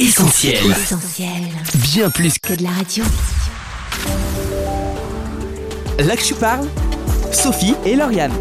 Essentiel. Essentiel. Bien plus Que de la radio. là que tu parles, Sophie et Lauriane.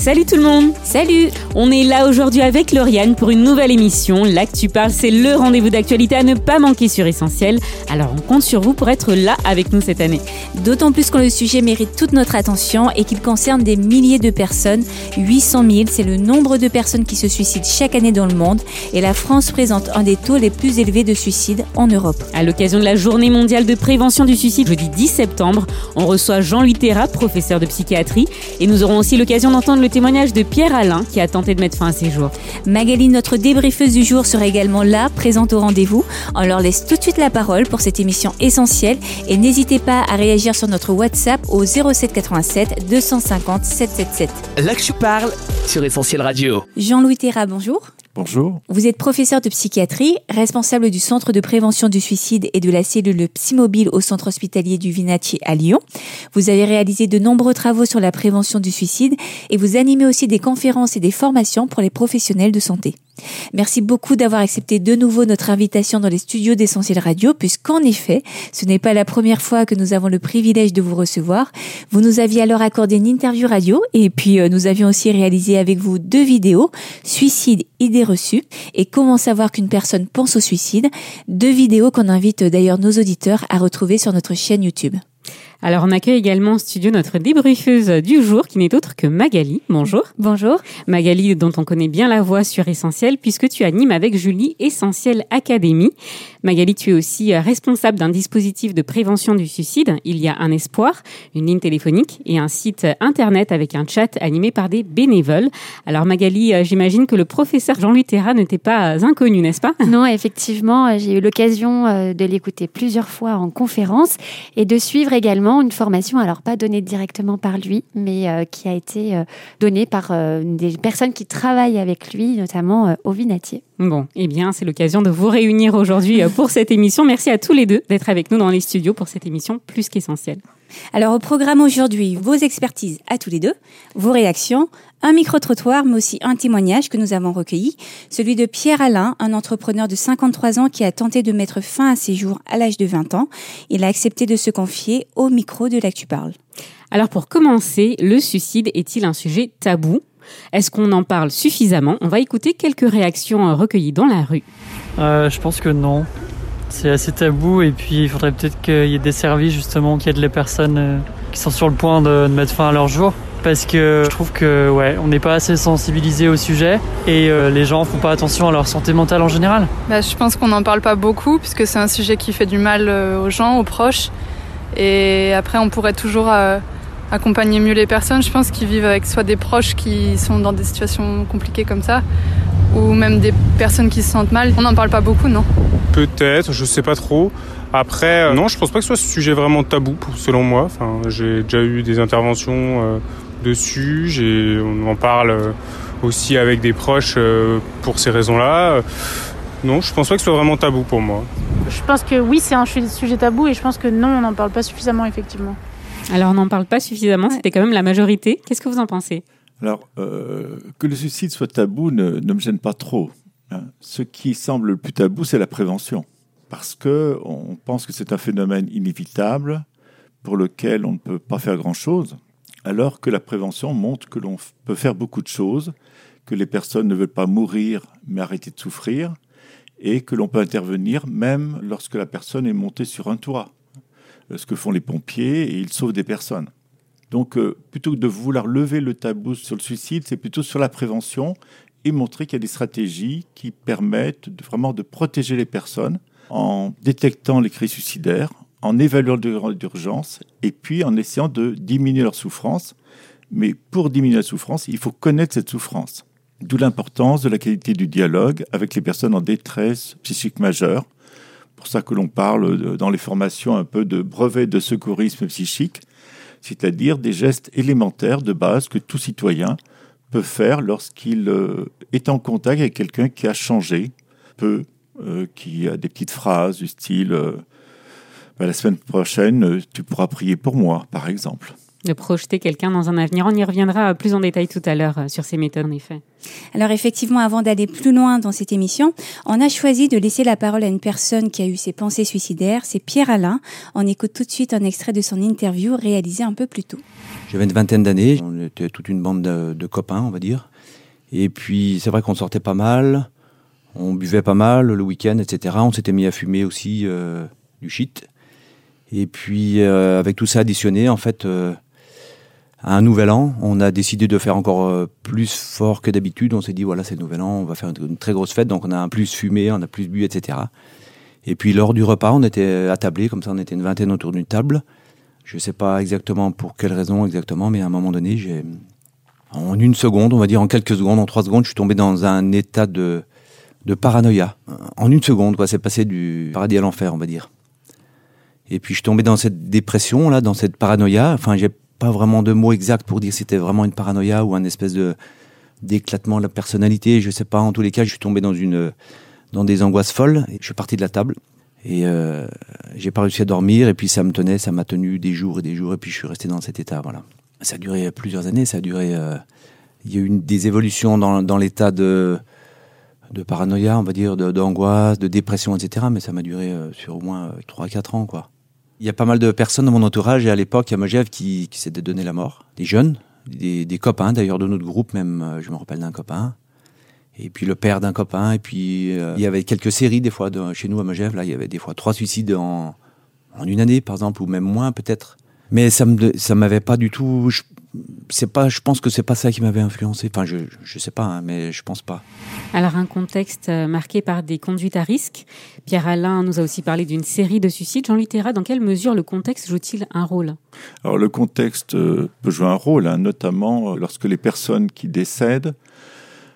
Salut tout le monde Salut On est là aujourd'hui avec Lauriane pour une nouvelle émission. Là que tu parles, c'est le rendez-vous d'actualité à ne pas manquer sur Essentiel. Alors on compte sur vous pour être là avec nous cette année. D'autant plus que le sujet mérite toute notre attention et qu'il concerne des milliers de personnes. 800 000, c'est le nombre de personnes qui se suicident chaque année dans le monde. Et la France présente un des taux les plus élevés de suicide en Europe. À l'occasion de la journée mondiale de prévention du suicide, jeudi 10 septembre, on reçoit Jean-Louis Terra, professeur de psychiatrie, et nous aurons aussi l'occasion d'entendre le témoignage de Pierre Alain qui a tenté de mettre fin à ses jours. Magali, notre débriefeuse du jour, sera également là, présente au rendez-vous. On leur laisse tout de suite la parole pour cette émission essentielle et n'hésitez pas à réagir sur notre WhatsApp au 07 87 250 777. Là que tu parles sur Essentiel Radio. Jean-Louis Terra, bonjour. Bonjour. Vous êtes professeur de psychiatrie, responsable du Centre de prévention du suicide et de la cellule Psymobile au Centre hospitalier du Vinatier à Lyon. Vous avez réalisé de nombreux travaux sur la prévention du suicide et vous animez aussi des conférences et des formations pour les professionnels de santé. Merci beaucoup d'avoir accepté de nouveau notre invitation dans les studios d'Essentiel Radio, puisqu'en effet, ce n'est pas la première fois que nous avons le privilège de vous recevoir. Vous nous aviez alors accordé une interview radio et puis euh, nous avions aussi réalisé avec vous deux vidéos, Suicide, idées reçues et Comment savoir qu'une personne pense au suicide, deux vidéos qu'on invite d'ailleurs nos auditeurs à retrouver sur notre chaîne YouTube. Alors on accueille également en studio notre débriefeuse du jour qui n'est autre que Magali. Bonjour. Bonjour. Magali dont on connaît bien la voix sur Essentiel puisque tu animes avec Julie Essentiel Academy. Magali, tu es aussi euh, responsable d'un dispositif de prévention du suicide. Il y a un espoir, une ligne téléphonique et un site internet avec un chat animé par des bénévoles. Alors Magali, euh, j'imagine que le professeur Jean-Louis Terra ne t'est pas euh, inconnu, n'est-ce pas? Non, effectivement, j'ai eu l'occasion de l'écouter plusieurs fois en conférence et de suivre également une formation, alors pas donnée directement par lui, mais euh, qui a été euh, donnée par euh, des personnes qui travaillent avec lui, notamment au Vinatier. Bon, eh bien, c'est l'occasion de vous réunir aujourd'hui pour cette émission. Merci à tous les deux d'être avec nous dans les studios pour cette émission plus qu'essentielle. Alors au programme aujourd'hui, vos expertises à tous les deux, vos réactions, un micro-trottoir, mais aussi un témoignage que nous avons recueilli, celui de Pierre Alain, un entrepreneur de 53 ans qui a tenté de mettre fin à ses jours à l'âge de 20 ans. Il a accepté de se confier au micro de Là que tu parles. Alors pour commencer, le suicide est-il un sujet tabou? Est-ce qu'on en parle suffisamment? On va écouter quelques réactions recueillies dans la rue. Euh, je pense que non. C'est assez tabou et puis il faudrait peut-être qu'il y ait des services justement qui aident les personnes euh, qui sont sur le point de, mettre fin à leur jour. Parce que je trouve que ouais, on n'est pas assez sensibilisé au sujet et euh, les gens font pas attention à leur santé mentale en général. Bah, je pense qu'on n'en parle pas beaucoup puisque c'est un sujet qui fait du mal euh, aux gens, aux proches. Et après, on pourrait toujours accompagner mieux les personnes, je pense, qui vivent avec soit des proches qui sont dans des situations compliquées comme ça, ou même des personnes qui se sentent mal. On n'en parle pas beaucoup, non Peut-être, je sais pas trop. Après, euh, non, je pense pas que ce soit ce sujet vraiment tabou, selon moi. Enfin, j'ai déjà eu des interventions euh, dessus. J'ai, on en parle euh, aussi avec des proches euh, pour ces raisons-là. Non, je pense pas que ce soit vraiment tabou pour moi. Je pense que oui, c'est un su- sujet tabou et je pense que non, on n'en parle pas suffisamment, effectivement. Alors on n'en parle pas suffisamment, c'était quand même la majorité. Qu'est-ce que vous en pensez? Alors, euh, que le suicide soit tabou ne, me gêne pas trop. hein. Ce qui semble le plus tabou, c'est la prévention. Parce que on pense que c'est un phénomène inévitable pour lequel on ne peut pas faire grand-chose, alors que la prévention montre que l'on peut faire beaucoup de choses, que les personnes ne veulent pas mourir mais arrêter de souffrir, et que l'on peut intervenir même lorsque la personne est montée sur un toit. Euh, Ce que font les pompiers, et ils sauvent des personnes. Donc, euh, plutôt que de vouloir lever le tabou sur le suicide, c'est plutôt sur la prévention et montrer qu'il y a des stratégies qui permettent vraiment de protéger les personnes en détectant les cris suicidaires, en évaluant d'urgence et puis en essayant de diminuer leur souffrance. Mais pour diminuer la souffrance, il faut connaître cette souffrance. D'où l'importance de la qualité du dialogue avec les personnes en détresse psychique majeure. Pour ça que l'on parle de- dans les formations un peu de brevet de secourisme psychique, c'est-à-dire des gestes élémentaires de base que tout citoyen peut faire lorsqu'il euh, est en contact avec quelqu'un qui a changé, peu, euh, qui a des petites phrases du style euh, Bah, la semaine prochaine, tu pourras prier pour moi, par exemple. De projeter quelqu'un dans un avenir. On y reviendra plus en détail tout à l'heure euh, sur ces méthodes, en effet. Alors effectivement, avant d'aller plus loin dans cette émission, on a choisi de laisser la parole à une personne qui a eu ses pensées suicidaires, c'est Pierre Alain. On écoute tout de suite un extrait de son interview réalisé un peu plus tôt. J'avais une vingtaine d'années, on était toute une bande de, de copains, on va dire. Et puis c'est vrai qu'on sortait pas mal, on buvait pas mal le week-end, etc. On s'était mis à fumer aussi euh, du shit. Et puis euh, avec tout ça additionné, en fait, euh, un nouvel an, on a décidé de faire encore euh, plus fort que d'habitude. On s'est dit, voilà, c'est le nouvel an, on va faire une, très grosse fête, donc on a plus fumé, on a plus bu, etc. Et puis lors du repas, on était attablés, comme ça on était une vingtaine autour d'une table. Je ne sais pas exactement pour quelle raison exactement, mais à un moment donné, j'ai, en une seconde, on va dire en quelques secondes, en trois secondes, je suis tombé dans un état de, de paranoïa. En une seconde, quoi, c'est passé du paradis à l'enfer, on va dire. Et puis je suis tombé dans cette dépression là, dans cette paranoïa. Enfin, j'ai pas vraiment de mots exacts pour dire si c'était vraiment une paranoïa ou un espèce de d'éclatement de la personnalité. Je sais pas. En tous les cas, je suis tombé dans une dans des angoisses folles. Je suis parti de la table et euh, j'ai pas réussi à dormir. Et puis ça me tenait, ça m'a tenu des jours et des jours. Et puis je suis resté dans cet état. Voilà. Ça a duré plusieurs années. Ça a duré. euh, il y a eu des évolutions dans, dans l'état de de paranoïa, on va dire, de- d'angoisse, de, dépression, etc. Mais ça m'a duré euh, sur au moins 3-4 ans, quoi. Il y a pas mal de personnes dans mon entourage et à l'époque à Megève qui, qui s'étaient donné la mort. Des jeunes, des, copains d'ailleurs de notre groupe même, euh, je me rappelle d'un copain. Et puis le père d'un copain. Et puis euh, il y avait quelques séries des fois chez nous à Megève. Là, il y avait des fois trois suicides en, une année par exemple, ou même moins peut-être. Mais ça me ça m'avait pas du tout. C'est pas. Je pense que c'est pas ça qui m'avait influencé. Enfin, je je sais pas, hein, mais je pense pas. Alors, un contexte euh, marqué par des conduites à risque. Pierre Alain nous a aussi parlé d'une série de suicides. Jean-Louis Théra, dans quelle mesure le contexte joue-t-il un rôle? Alors le contexte peut jouer un rôle, hein, notamment euh, lorsque les personnes qui décèdent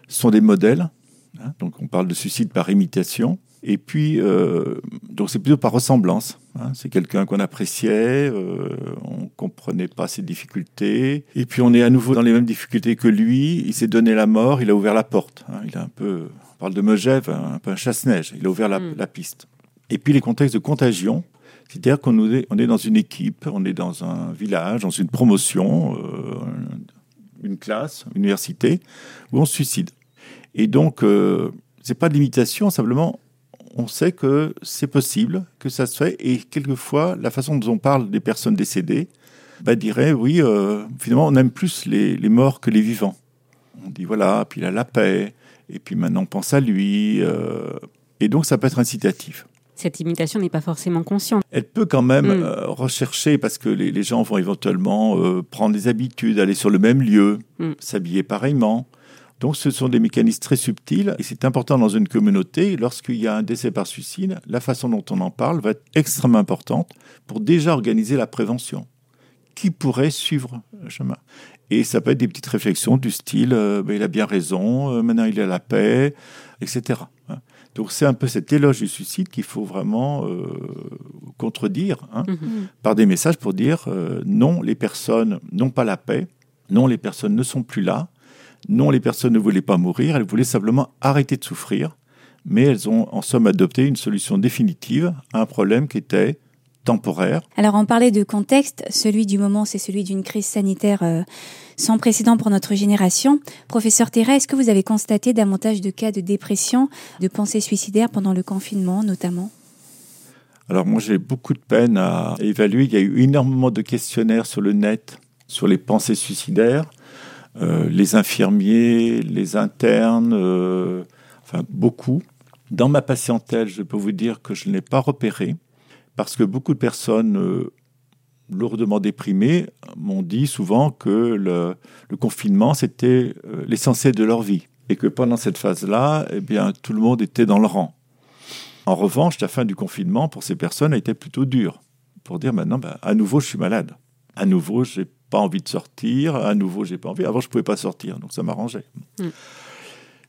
sont des modèles. hein, donc on parle de suicide par imitation. Et puis, euh, donc c'est plutôt par ressemblance. hein. c'est quelqu'un qu'on appréciait, euh, on comprenait pas ses difficultés. Et puis on est à nouveau dans les mêmes difficultés que lui. Il s'est donné la mort, il a ouvert la porte. hein. il a un peu, on parle de Megève, un peu un chasse-neige. Il a ouvert la, Mm. la piste. Et puis les contextes de contagion, c'est-à-dire qu'on est, on est dans une équipe, on est dans un village, dans une promotion, euh, une classe, une université, où on se suicide. Et donc, euh, c'est pas de l'imitation, simplement, on sait que c'est possible, que ça se fait, et quelquefois, la façon dont on parle des personnes décédées, bah, dirait, oui, euh, finalement, on aime plus les, les morts que les vivants. On dit, voilà, puis il a la paix, et puis maintenant, on pense à lui, euh, et donc, ça peut être incitatif. Cette imitation n'est pas forcément consciente. Elle peut quand même Mm. euh, rechercher, parce que les, les gens vont éventuellement prendre des habitudes, aller sur le même lieu, Mm. s'habiller pareillement. Donc ce sont des mécanismes très subtils, et c'est important dans une communauté, lorsqu'il y a un décès par suicide, la façon dont on en parle va être extrêmement importante pour déjà organiser la prévention. Qui pourrait suivre le chemin? Et ça peut être des petites réflexions du style euh, ben, il a bien raison, euh, maintenant il a la paix, etc. hein. Donc c'est un peu cet éloge du suicide qu'il faut vraiment euh, contredire hein, Mhm. par des messages pour dire euh, non, les personnes n'ont pas la paix, non, les personnes ne sont plus là, non, les personnes ne voulaient pas mourir, elles voulaient simplement arrêter de souffrir, mais elles ont en somme adopté une solution définitive à un problème qui était temporaire. Alors on parlait de contexte, celui du moment c'est celui d'une crise sanitaire euh, sans précédent pour notre génération. Professeur Terra, est-ce que vous avez constaté davantage de cas de dépression, de pensées suicidaires pendant le confinement notamment? Alors moi j'ai beaucoup de peine à évaluer. Il y a eu énormément de questionnaires sur le net sur les pensées suicidaires. Euh, les infirmiers, les internes, euh, enfin beaucoup. Dans ma patientèle, je peux vous dire que je ne l'ai pas repéré parce que beaucoup de personnes euh, lourdement déprimées m'ont dit souvent que le, confinement c'était l'essentiel de leur vie et que pendant cette phase-là, eh bien tout le monde était dans le rang. En revanche, la fin du confinement pour ces personnes a été plutôt dure pour dire maintenant, bah, à nouveau, je suis malade. À nouveau, j'ai pas envie de sortir. À nouveau, j'ai pas envie. Avant, je pouvais pas sortir, donc ça m'arrangeait. Mm.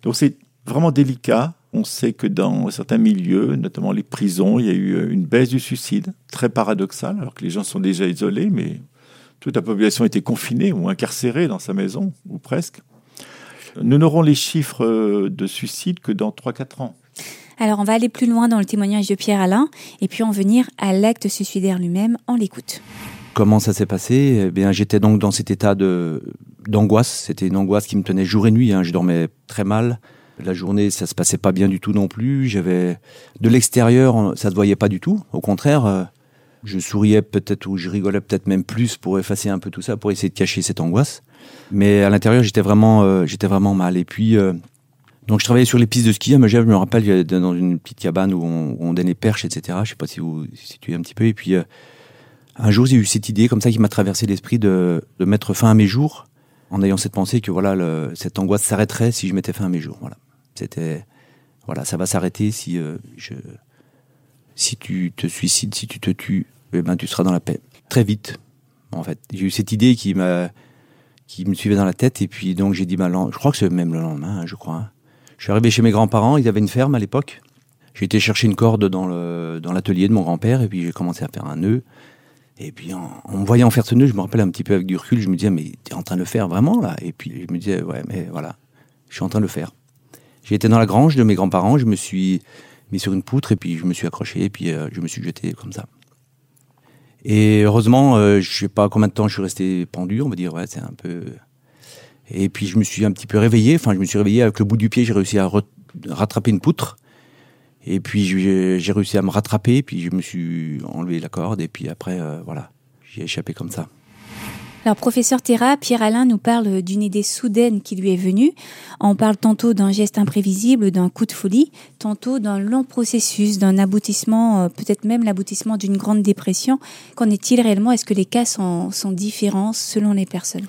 Donc c'est vraiment délicat. On sait que dans certains milieux, notamment les prisons, il y a eu une baisse du suicide, très paradoxale, alors que les gens sont déjà isolés, mais toute la population était confinée ou incarcérée dans sa maison, ou presque. Nous n'aurons les chiffres euh, de suicide que dans 3-4 ans. Alors on va aller plus loin dans le témoignage de Pierre Alain et puis en venir à l'acte suicidaire lui-même, on l'écoute. Comment ça s'est passé Eh bien, j'étais donc dans cet état de d'angoisse. C'était une angoisse qui me tenait jour et nuit. Hein. Je dormais très mal. La journée, ça se passait pas bien du tout non plus. J'avais de l'extérieur, ça se voyait pas du tout. Au contraire, euh, je souriais peut-être ou je rigolais peut-être même plus pour effacer un peu tout ça, pour essayer de cacher cette angoisse. Mais à l'intérieur, j'étais vraiment, euh, j'étais vraiment mal. Et puis, euh, donc je travaillais sur les pistes de ski Megève. Je me rappelle, dans une petite cabane où on, où on donnait perches, etc. Je sais pas si vous situez un petit peu. Et puis, un jour, j'ai eu cette idée comme ça qui m'a traversé l'esprit de, mettre fin à mes jours en ayant cette pensée que voilà, cette angoisse s'arrêterait si je mettais fin à mes jours. Voilà. C'était voilà, ça va s'arrêter si euh, je si tu te suicides, si tu te tues, eh ben tu seras dans la paix. Très vite, en fait. J'ai eu cette idée qui m'a qui me suivait dans la tête et puis donc j'ai dit bah, je crois que c'est même le lendemain, hein, je crois. Hein. Je suis arrivé chez mes grands-parents, ils avaient une ferme à l'époque. J'ai été chercher une corde dans le dans l'atelier de mon grand-père et puis j'ai commencé à faire un nœud. Et puis en, en, me voyant faire ce nœud, je me rappelle un petit peu avec du recul, je me disais mais tu es en train de le faire vraiment là? Et puis je me disais ouais mais voilà, je suis en train de le faire. Été dans la grange de mes grands-parents, je me suis mis sur une poutre et puis je me suis accroché et puis euh, je me suis jeté comme ça. Et heureusement, euh, je sais pas combien de temps je suis resté pendu, on va dire, ouais, c'est un peu. Et puis je me suis un petit peu réveillé, enfin je me suis réveillé avec le bout du pied, j'ai réussi à rattraper une poutre. Et puis j'ai réussi à me rattraper, puis je me suis enlevé la corde et puis après, euh, voilà, j'ai échappé comme ça. Alors, professeur Terra, Pierre-Alain nous parle d'une idée soudaine qui lui est venue. On parle tantôt d'un geste imprévisible, d'un coup de folie, tantôt d'un long processus, d'un aboutissement, euh, peut-être même l'aboutissement d'une grande dépression. Qu'en est-il réellement? Est-ce que les cas sont, sont différents selon les personnes?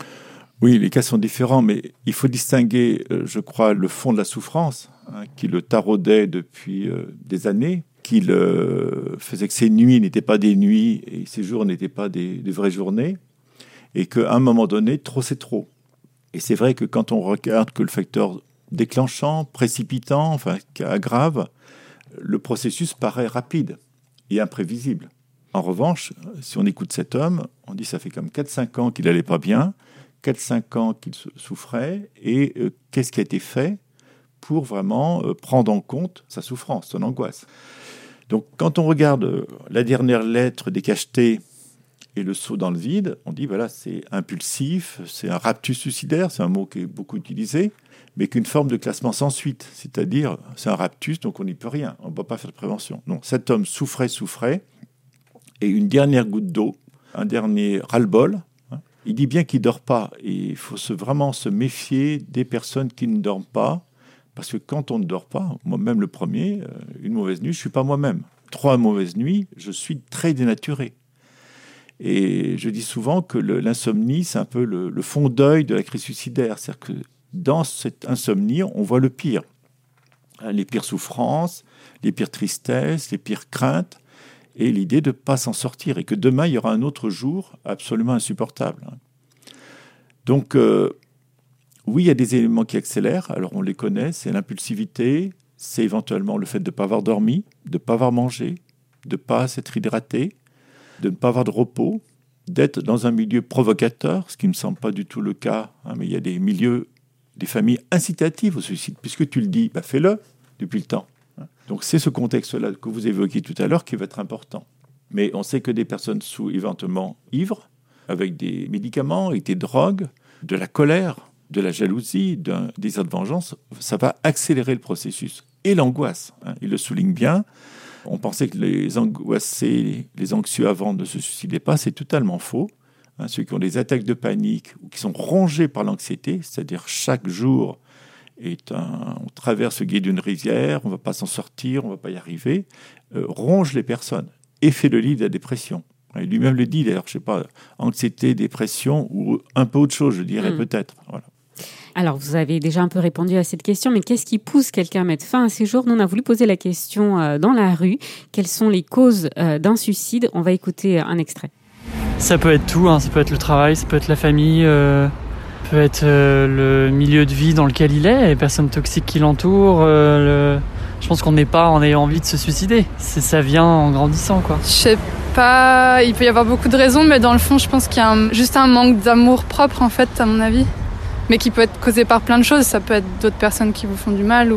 Oui, les cas sont différents, mais il faut distinguer, euh, je crois, le fond de la souffrance, hein, qui le taraudait depuis euh, des années, qui le faisait que ses nuits n'étaient pas des nuits et ses jours n'étaient pas des, des vraies journées et qu'à un moment donné, trop c'est trop. Et c'est vrai que quand on regarde que le facteur déclenchant, précipitant, enfin, qui aggrave, le processus paraît rapide et imprévisible. En revanche, si on écoute cet homme, on dit ça fait comme 4-5 ans qu'il n'allait pas bien, 4-5 ans qu'il souffrait, et euh, qu'est-ce qui a été fait? Pour vraiment euh, prendre en compte sa souffrance, son angoisse. Donc quand on regarde euh, la dernière lettre des et le saut dans le vide, on dit voilà, c'est impulsif, c'est un raptus suicidaire, c'est un mot qui est beaucoup utilisé, mais qu'une forme de classement sans suite, c'est-à-dire c'est un raptus, donc on n'y peut rien, on ne peut pas faire de prévention. Non, cet homme souffrait, souffrait, et une dernière goutte d'eau, un dernier ras-le-bol. Hein. il dit bien qu'il dort pas, et il faut vraiment se méfier des personnes qui ne dorment pas, parce que quand on ne dort pas, moi-même le premier, euh, une mauvaise nuit, je suis pas moi-même. Trois mauvaises nuits, je suis très dénaturé. Et je dis souvent que l'insomnie, c'est un peu le, fond d'œil de la crise suicidaire. C'est-à-dire que dans cette insomnie, on voit le pire. Hein, les pires souffrances, les pires tristesses, les pires craintes, et l'idée de ne pas s'en sortir, et que demain, il y aura un autre jour absolument insupportable. Donc, euh, oui, il y a des éléments qui accélèrent, alors on les connaît, c'est l'impulsivité, c'est éventuellement le fait de ne pas avoir dormi, de ne pas avoir mangé, de ne pas s'être hydraté, de ne pas avoir de repos, d'être dans un milieu provocateur, ce qui ne me semble pas du tout le cas, hein, mais il y a des milieux, des familles incitatives au suicide, puisque tu le dis, bah fais-le depuis le temps. Donc c'est ce contexte-là que vous évoquiez tout à l'heure qui va être important. Mais on sait que des personnes sous éventuellement ivres, avec des médicaments, avec des drogues, de la colère, de la jalousie, d'un désir de vengeance, ça va accélérer le processus. Et l'angoisse, hein, il le souligne bien, on pensait que les angoissés, les anxieux avant ne se suicidaient pas, c'est totalement faux. Hein, ceux qui ont des attaques de panique ou qui sont rongés par l'anxiété, c'est-à-dire chaque jour est un, on traverse le gué d'une rivière, on ne va pas s'en sortir, on ne va pas y arriver, euh, ronge les personnes et fait le lit de la dépression. Il lui-même le dit d'ailleurs, je sais pas, anxiété, dépression ou un peu autre chose, je dirais mm. peut-être. Voilà. Alors, vous avez déjà un peu répondu à cette question, mais qu'est-ce qui pousse quelqu'un à mettre fin à ses jours? Nous, on a voulu poser la question euh, dans la rue. Quelles sont les causes euh, d'un suicide? On va écouter euh, un extrait. Ça peut être tout, hein. ça peut être le travail, ça peut être la famille, ça peut être le milieu de vie dans lequel il est, les personnes toxiques qui l'entourent. Le... Je pense qu'on n'est pas en ayant envie de se suicider. C'est ça vient en grandissant, quoi. Je sais pas, il peut y avoir beaucoup de raisons, mais dans le fond, je pense qu'il y a juste un manque d'amour propre, en fait, à mon avis mais qui peut être causé par plein de choses. Ça peut être d'autres personnes qui vous font du mal. Ou,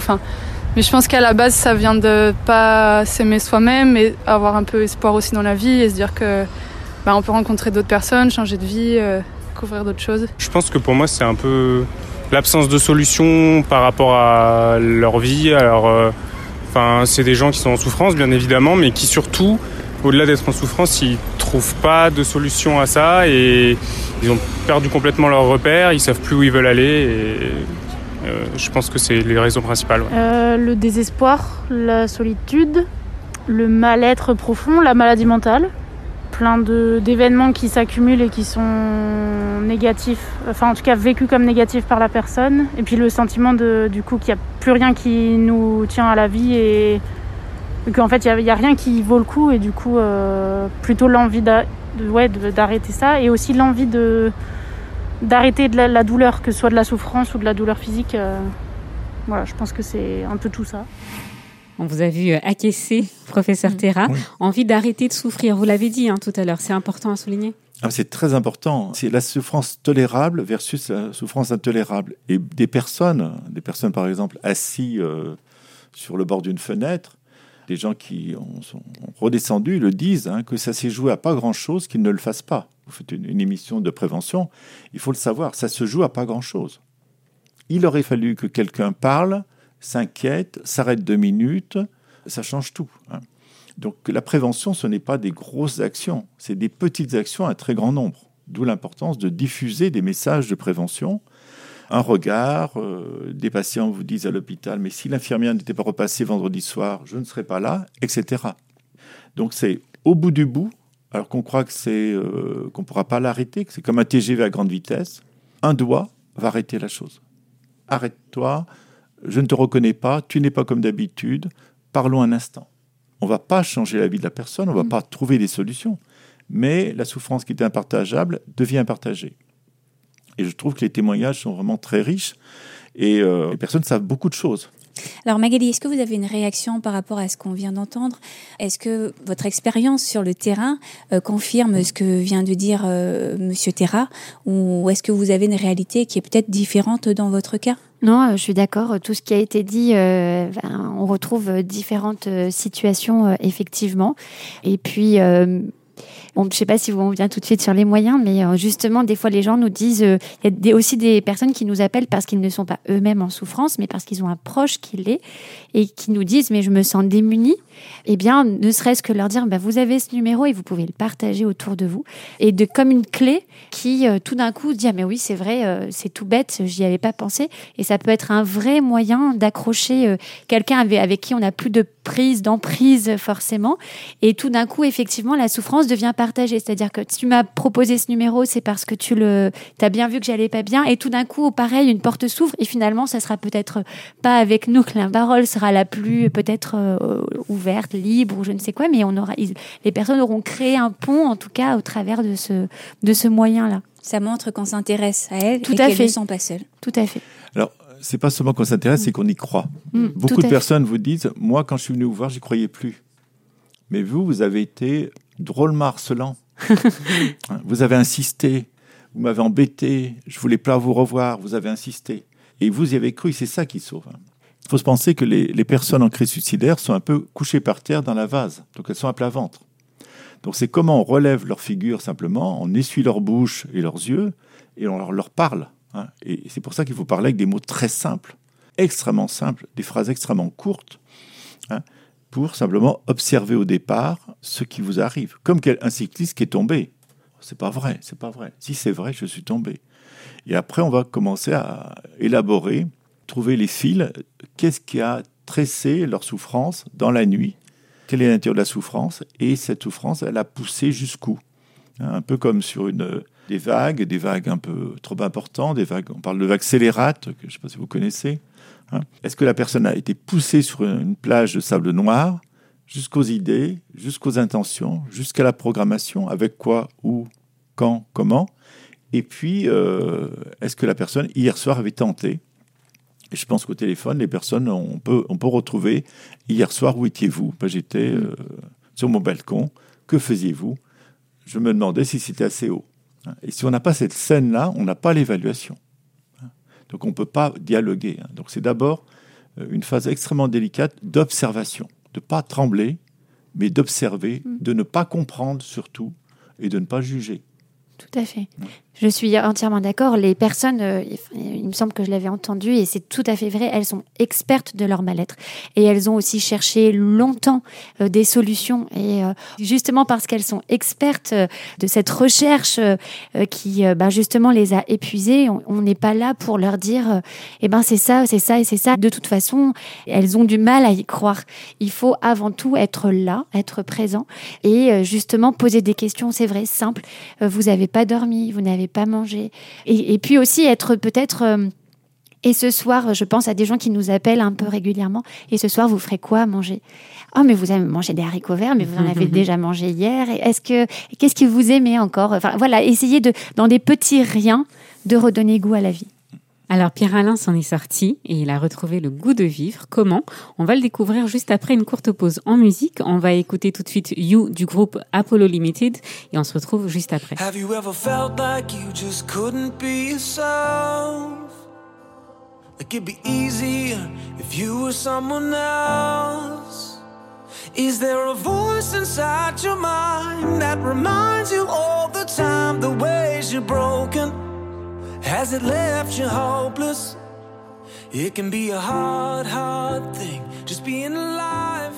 mais je pense qu'à la base, ça vient de pas s'aimer soi-même et avoir un peu espoir aussi dans la vie et se dire que bah, on peut rencontrer d'autres personnes, changer de vie, euh, découvrir d'autres choses. Je pense que pour moi, c'est un peu l'absence de solution par rapport à leur vie. Alors, euh, c'est des gens qui sont en souffrance, bien évidemment, mais qui surtout, au-delà d'être en souffrance, ils trouvent pas de solution à ça et ils ont perdu complètement leur repère, ils savent plus où ils veulent aller. Et, euh, je pense que c'est les raisons principales. Euh, le désespoir, la solitude, le mal-être profond, la maladie mentale. Plein d'événements qui s'accumulent et qui sont négatifs, enfin en tout cas vécus comme négatifs par la personne. Et puis le sentiment du coup qu'il n'y a plus rien qui nous tient à la vie et, et qu'en fait il n'y a, il y a rien qui vaut le coup et du coup euh, plutôt l'envie d'a- de- ouais, de- d'arrêter ça et aussi l'envie de d'arrêter de la, la douleur, que ce soit de la souffrance ou de la douleur physique. euh, voilà, je pense que c'est un peu tout ça. On vous a vu euh, acquiescer, professeur Terra, Oui. envie d'arrêter de souffrir. Vous l'avez dit hein, tout à l'heure, c'est important à souligner. Ah, c'est très important. C'est la souffrance tolérable versus la souffrance intolérable. Et des personnes, des personnes par exemple assises euh, sur le bord d'une fenêtre, des gens qui ont, sont redescendus le disent hein, que ça s'est joué à pas grand-chose qu'ils ne le fassent pas. Vous faites une, une émission de prévention, il faut le savoir, ça se joue à pas grand-chose. Il aurait fallu que quelqu'un parle, s'inquiète, s'arrête deux minutes, ça change tout. hein. Donc la prévention, ce n'est pas des grosses actions, c'est des petites actions à très grand nombre. D'où l'importance de diffuser des messages de prévention. Un regard, euh, des patients vous disent à l'hôpital, mais si l'infirmière n'était pas repassée vendredi soir, je ne serais pas là, etc. Donc c'est au bout du bout, alors qu'on croit que c'est euh, qu'on ne pourra pas l'arrêter, que c'est comme un TGV à grande vitesse, un doigt va arrêter la chose. Arrête-toi, je ne te reconnais pas, tu n'es pas comme d'habitude, parlons un instant. On ne va pas changer la vie de la personne, on ne va pas trouver des solutions, mais la souffrance qui était impartageable devient partagée. Et je trouve que les témoignages sont vraiment très riches et euh, les personnes savent beaucoup de choses. Alors Magali, est-ce que vous avez une réaction par rapport à ce qu'on vient d'entendre? Est-ce que votre expérience sur le terrain euh, confirme ce que vient de dire euh, Monsieur Terra? Ou est-ce que vous avez une réalité qui est peut-être différente dans votre cas? Non, euh, je suis d'accord. Tout ce qui a été dit, euh, ben, on retrouve différentes situations, euh, effectivement. Et puis, euh, bon, je ne sais pas si on vient tout de suite sur les moyens, mais euh, justement, des fois, les gens nous disent, euh, il y a aussi des personnes qui nous appellent parce qu'ils ne sont pas eux-mêmes en souffrance, mais parce qu'ils ont un proche qui l'est, et qui nous disent, mais je me sens démunie. Eh bien, ne serait-ce que leur dire, ben, vous avez ce numéro et vous pouvez le partager autour de vous. Et de comme une clé qui, euh, tout d'un coup, dit, ah, mais oui, c'est vrai, c'est tout bête, j'y avais pas pensé. Et ça peut être un vrai moyen d'accrocher quelqu'un avec, avec qui on n'a plus de prise, d'emprise forcément. Et tout d'un coup, effectivement, la souffrance devient C'est-à-dire que tu m'as proposé ce numéro, c'est parce que tu le, as bien vu que j'allais pas bien. Et tout d'un coup, pareil, une porte s'ouvre. Et finalement, ça sera peut-être pas avec nous que la parole sera la plus peut-être euh, ouverte, libre ou je ne sais quoi. Mais on aura, ils- les personnes auront créé un pont, en tout cas, au travers de ce, de ce moyen-là. Ça montre qu'on s'intéresse à elles Tout et à qu'elles fait. ne sont pas seules. Tout à fait. Alors, c'est pas seulement qu'on s'intéresse, c'est qu'on y croit. Mm, Beaucoup de personnes vous disent, moi, quand je suis venu vous voir, j'y croyais plus. Mais vous, vous avez été drôlement harcelant. Hein, vous avez insisté, vous m'avez embêté, je voulais pas vous revoir, vous avez insisté. Et vous y avez cru, c'est ça qui sauve. Il faut se penser que les, les personnes en crise suicidaire sont un peu couchées par terre dans la vase, donc elles sont à plat ventre. Donc c'est comment on relève leur figure simplement, on essuie leur bouche et leurs yeux, et on leur, leur parle. hein. Et c'est pour ça qu'il faut parler avec des mots très simples, extrêmement simples, des phrases extrêmement courtes, hein, pour simplement observer au départ ce qui vous arrive. Comme un cycliste qui est tombé. C'est pas vrai, c'est pas vrai. Si c'est vrai, je suis tombé. Et après, on va commencer à élaborer, trouver les fils. Qu'est-ce qui a tressé leur souffrance dans la nuit? Quelle est la nature de la souffrance? Et cette souffrance, elle a poussé jusqu'où? Hein, Un peu comme sur une, des vagues, des vagues un peu trop importantes, des vagues, on parle de vagues scélérates, que je ne sais pas si vous connaissez. Hein. Est-ce que la personne a été poussée sur une plage de sable noir jusqu'aux idées, jusqu'aux intentions, jusqu'à la programmation, avec quoi, où, quand, comment? Et puis, euh, est-ce que la personne, hier soir, avait tenté? Je pense qu'au téléphone, les personnes, on peut, retrouver hier soir, où étiez-vous? Ben, J'étais euh, sur mon balcon. Que faisiez-vous? Je me demandais si c'était assez haut. Et si on n'a pas cette scène-là, on n'a pas l'évaluation. Donc on ne peut pas dialoguer. hein. Donc c'est d'abord euh, une phase extrêmement délicate d'observation, de ne pas trembler, mais d'observer, de ne pas comprendre surtout, et de ne pas juger. Tout à fait. Je suis entièrement d'accord. Les personnes, euh, il me semble que je l'avais entendu et c'est tout à fait vrai, elles sont expertes de leur mal-être et elles ont aussi cherché longtemps euh, des solutions. Et euh, justement parce qu'elles sont expertes de cette recherche qui, ben, justement, les a épuisées, on n'est pas là pour leur dire, eh ben c'est ça, c'est ça et c'est ça. De toute façon, elles ont du mal à y croire. Il faut avant tout être là, être présent et justement poser des questions. C'est vrai, simple. Vous n'avez pas dormi, vous n'avez pas manger. Et, puis aussi être peut-être... Euh, et ce soir, je pense à des gens qui nous appellent un peu régulièrement. Et ce soir, vous ferez quoi à manger? Oh, mais vous avez mangé des haricots verts, mais vous en avez déjà mangé hier. Est-ce que qu'est-ce que vous aimez encore? Enfin, voilà, essayez de, dans des petits riens, de redonner goût à la vie. Alors Pierre-Alain s'en est sorti et il a retrouvé le goût de vivre. Comment? On va le découvrir juste après une courte pause en musique. On va écouter tout de suite You du groupe Apollo Limited et on se retrouve juste après. Have you ever felt like you just couldn't be yourself? Like it'd be easier if you were someone else. Is there a voice inside your mind that reminds you all the time the ways you're broken? Has it left you hopeless? It can be a hard, hard thing, just being alive.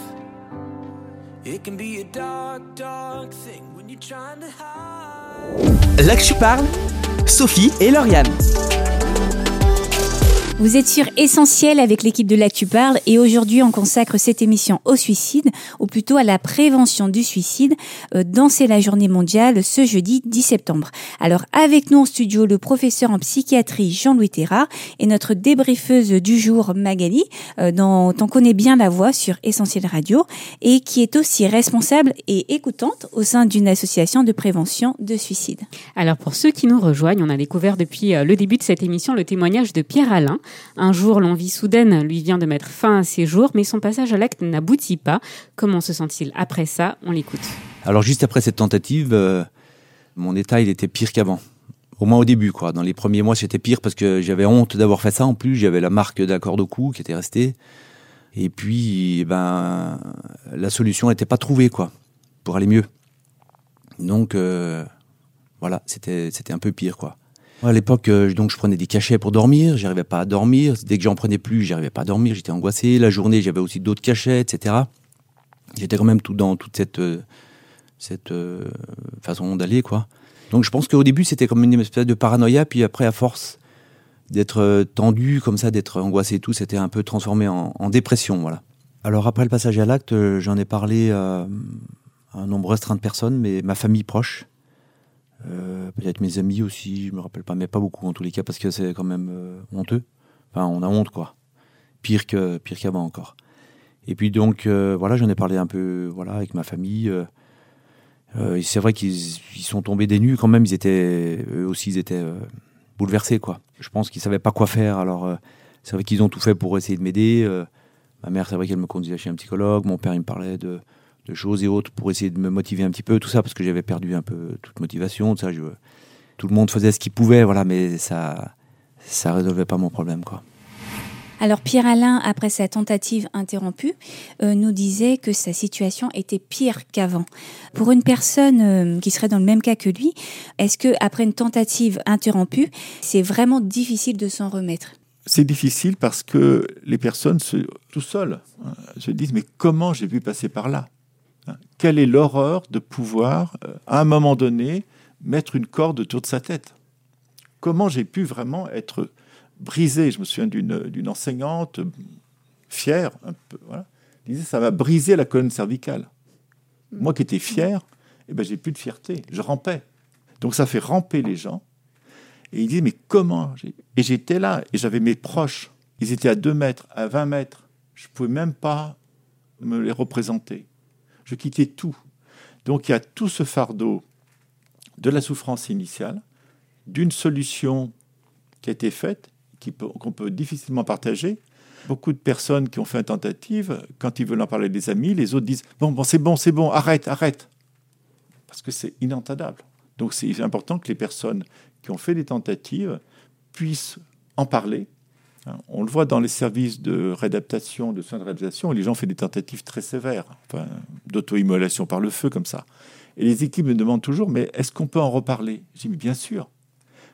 It can be a dark, dark thing when you're trying to hide. Là parle, Sophie et Lauriane. Vous êtes sur Essentiel avec l'équipe de Là tu parles et aujourd'hui on consacre cette émission au suicide ou plutôt à la prévention du suicide euh, dans la journée mondiale ce jeudi 10 septembre. Alors avec nous en studio le professeur en psychiatrie Jean-Louis Terra et notre débriefeuse du jour Magali euh, dont on connaît bien la voix sur Essentiel Radio et qui est aussi responsable et écoutante au sein d'une association de prévention de suicide. Alors pour ceux qui nous rejoignent, on a découvert depuis euh, le début de cette émission le témoignage de Pierre Alain un jour, l'envie soudaine lui vient de mettre fin à ses jours, mais son passage à l'acte n'aboutit pas. Comment se sent-il après ça? On l'écoute. Alors juste après cette tentative, euh, mon état il était pire qu'avant. Au moins au début, quoi. Dans les premiers mois, c'était pire parce que j'avais honte d'avoir fait ça. En plus, j'avais la marque d'un corde au cou qui était restée. Et puis, eh ben, la solution n'était pas trouvée, quoi, pour aller mieux. Donc, euh, voilà, c'était, c'était un peu pire, quoi. À l'époque, euh, donc je prenais des cachets pour dormir, j'arrivais pas à dormir. Dès que j'en prenais plus, j'arrivais pas à dormir, j'étais angoissé. La journée, j'avais aussi d'autres cachets, etc. J'étais quand même tout dans toute cette euh, cette euh, façon d'aller, quoi. Donc je pense qu'au début, c'était comme une espèce de paranoïa, puis après, à force d'être tendu comme ça, d'être angoissé et tout, c'était un peu transformé en, dépression, voilà. Alors après le passage à l'acte, j'en ai parlé à un nombre restreint de personnes, mais ma famille proche. Euh, peut-être mes amis aussi, je me rappelle pas, mais pas beaucoup en tous les cas parce que c'est quand même euh, honteux. Enfin, on a honte quoi. Pire que pire qu'avant encore. Et puis donc euh, voilà, j'en ai parlé un peu voilà avec ma famille. c'est vrai qu'ils sont tombés des nues quand même. Ils étaient eux aussi ils étaient bouleversés quoi. Je pense qu'ils savaient pas quoi faire. Alors c'est vrai qu'ils ont tout fait pour essayer de m'aider. ma mère c'est vrai qu'elle me conduisait chez un psychologue. Mon père il me parlait de de choses et autres pour essayer de me motiver un petit peu, tout ça, parce que j'avais perdu un peu toute motivation. Ça, je, tout le monde faisait ce qu'il pouvait, voilà, mais ça ça résolvait pas mon problème, quoi. Alors Pierre Alain, après sa tentative interrompue, euh, nous disait que sa situation était pire qu'avant. Pour une personne euh, qui serait dans le même cas que lui, est-ce que après une tentative interrompue, c'est vraiment difficile de s'en remettre? C'est difficile parce que les personnes, se, tout seules, hein, se disent mais comment j'ai pu passer par là? Quelle est l'horreur de pouvoir, euh, à un moment donné, mettre une corde autour de sa tête? Comment j'ai pu vraiment être brisé? Je me souviens d'une enseignante fière, un peu, voilà, disait ça m'a brisé la colonne cervicale. Moi qui étais fier, eh ben, j'ai plus de fierté, je rampais. Donc ça fait ramper les gens. Et il dit mais comment Et j'étais là, et j'avais mes proches. Ils étaient à 2 mètres, à 20 mètres. Je ne pouvais même pas me les représenter. Je quittais tout. Donc il y a tout ce fardeau de la souffrance initiale, d'une solution qui a été faite, qu'on peut, difficilement partager. Beaucoup de personnes qui ont fait une tentative, quand ils veulent en parler des amis, les autres disent Bon, bon c'est bon, c'est bon, arrête, arrête. Parce que c'est inentendable. Donc c'est important que les personnes qui ont fait des tentatives puissent en parler, on le voit dans les services de réadaptation, de soins de réadaptation, les gens font des tentatives très sévères, d'auto-immolation par le feu, comme ça. Et les équipes me demandent toujours, mais est-ce qu'on peut en reparler? Je dis, mais bien sûr,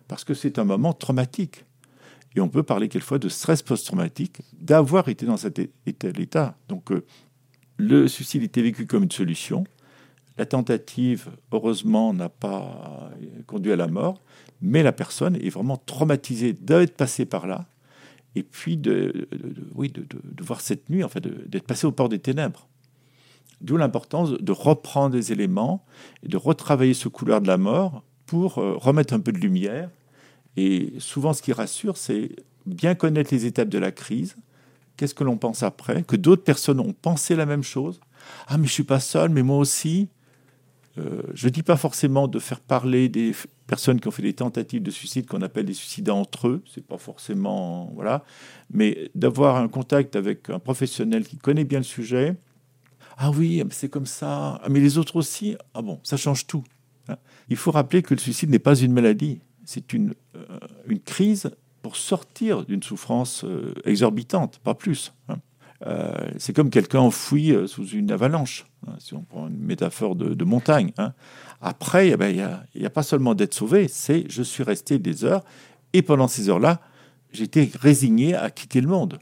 parce que c'est un moment traumatique. Et on peut parler quelquefois de stress post-traumatique, d'avoir été dans cet état. Donc, euh, le suicide était vécu comme une solution. La tentative, heureusement, n'a pas conduit à la mort, mais la personne est vraiment traumatisée d'être passée par là, et puis de, oui, de, voir cette nuit, en fait, d'être passé au port des ténèbres. D'où l'importance de reprendre des éléments et de retravailler ce couloir de la mort pour euh, remettre un peu de lumière. Et souvent, ce qui rassure, c'est bien connaître les étapes de la crise. Qu'est-ce que l'on pense après? Que d'autres personnes ont pensé la même chose? Ah, mais je suis pas seul, mais moi aussi. Euh, je ne dis pas forcément de faire parler des personnes qui ont fait des tentatives de suicide qu'on appelle des suicides entre eux, c'est pas forcément voilà, mais d'avoir un contact avec un professionnel qui connaît bien le sujet. Ah oui, c'est comme ça. Ah, mais les autres aussi. Ah bon, ça change tout. Hein. Il faut rappeler que le suicide n'est pas une maladie, c'est une, euh, une crise pour sortir d'une souffrance euh, exorbitante, pas plus. Hein. Euh, c'est comme quelqu'un enfoui euh, sous une avalanche, hein, si on prend une métaphore de, montagne. Hein. Après, eh ben, il n'y a, pas seulement d'être sauvé, c'est je suis resté des heures, et pendant ces heures-là, j'étais résigné à quitter le monde.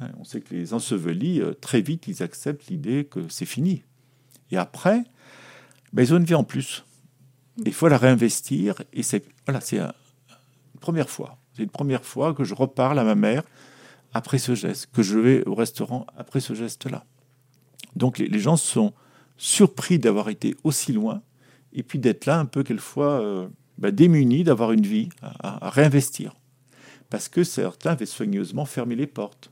Hein, on sait que les ensevelis, euh, très vite, ils acceptent l'idée que c'est fini. Et après, ben, ils ont une vie en plus. Il faut la réinvestir, et voilà, une première fois. C'est une première fois que je reparle à ma mère après ce geste, que je vais au restaurant après ce geste-là. Donc les, gens sont surpris d'avoir été aussi loin et puis d'être là un peu quelquefois euh, bah, démunis d'avoir une vie à, réinvestir. Parce que certains avaient soigneusement fermé les portes.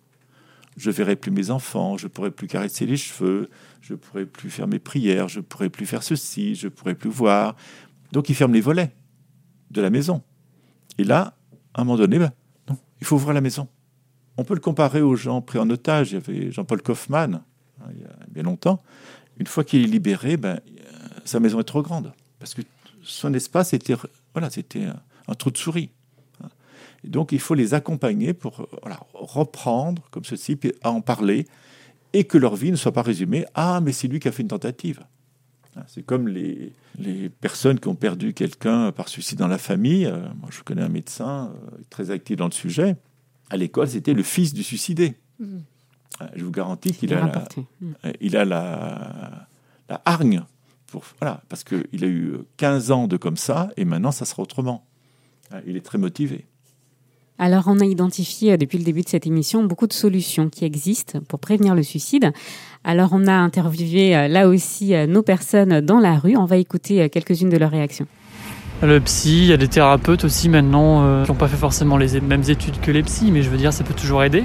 Je verrai plus mes enfants, je pourrai plus caresser les cheveux, je pourrai plus faire mes prières, je pourrai plus faire ceci, je pourrai plus voir. Donc ils ferment les volets de la maison. Et là, à un moment donné, ben, non, il faut ouvrir la maison. On peut le comparer aux gens pris en otage. Il y avait Jean-Paul Kaufmann, hein, il y a bien longtemps. Une fois qu'il est libéré, ben, sa maison est trop grande. Parce que son espace était, c'était un, trou de souris. Hein. Donc, il faut les accompagner pour voilà, reprendre comme ceci, puis à en parler, et que leur vie ne soit pas résumée Ah, mais c'est lui qui a fait une tentative. Hein, c'est comme les, les, personnes qui ont perdu quelqu'un par suicide dans la famille. Euh, moi, je connais un médecin euh, très actif dans le sujet à l'école, c'était le fils du suicidé. Mhm. Euh, je vous garantis qu'il a, la, mhm. euh, il a la, la hargne, pour, voilà, parce qu'il a eu 15 ans de comme ça, et maintenant, ça sera autrement. Euh, il est très motivé. Alors, on a identifié depuis le début de cette émission beaucoup de solutions qui existent pour prévenir le suicide. Alors, on a interviewé là aussi nos personnes dans la rue. On va écouter quelques-unes de leurs réactions. Le psy, il y a des thérapeutes aussi maintenant euh, qui n'ont pas fait forcément les mêmes études que les psys, mais je veux dire, ça peut toujours aider.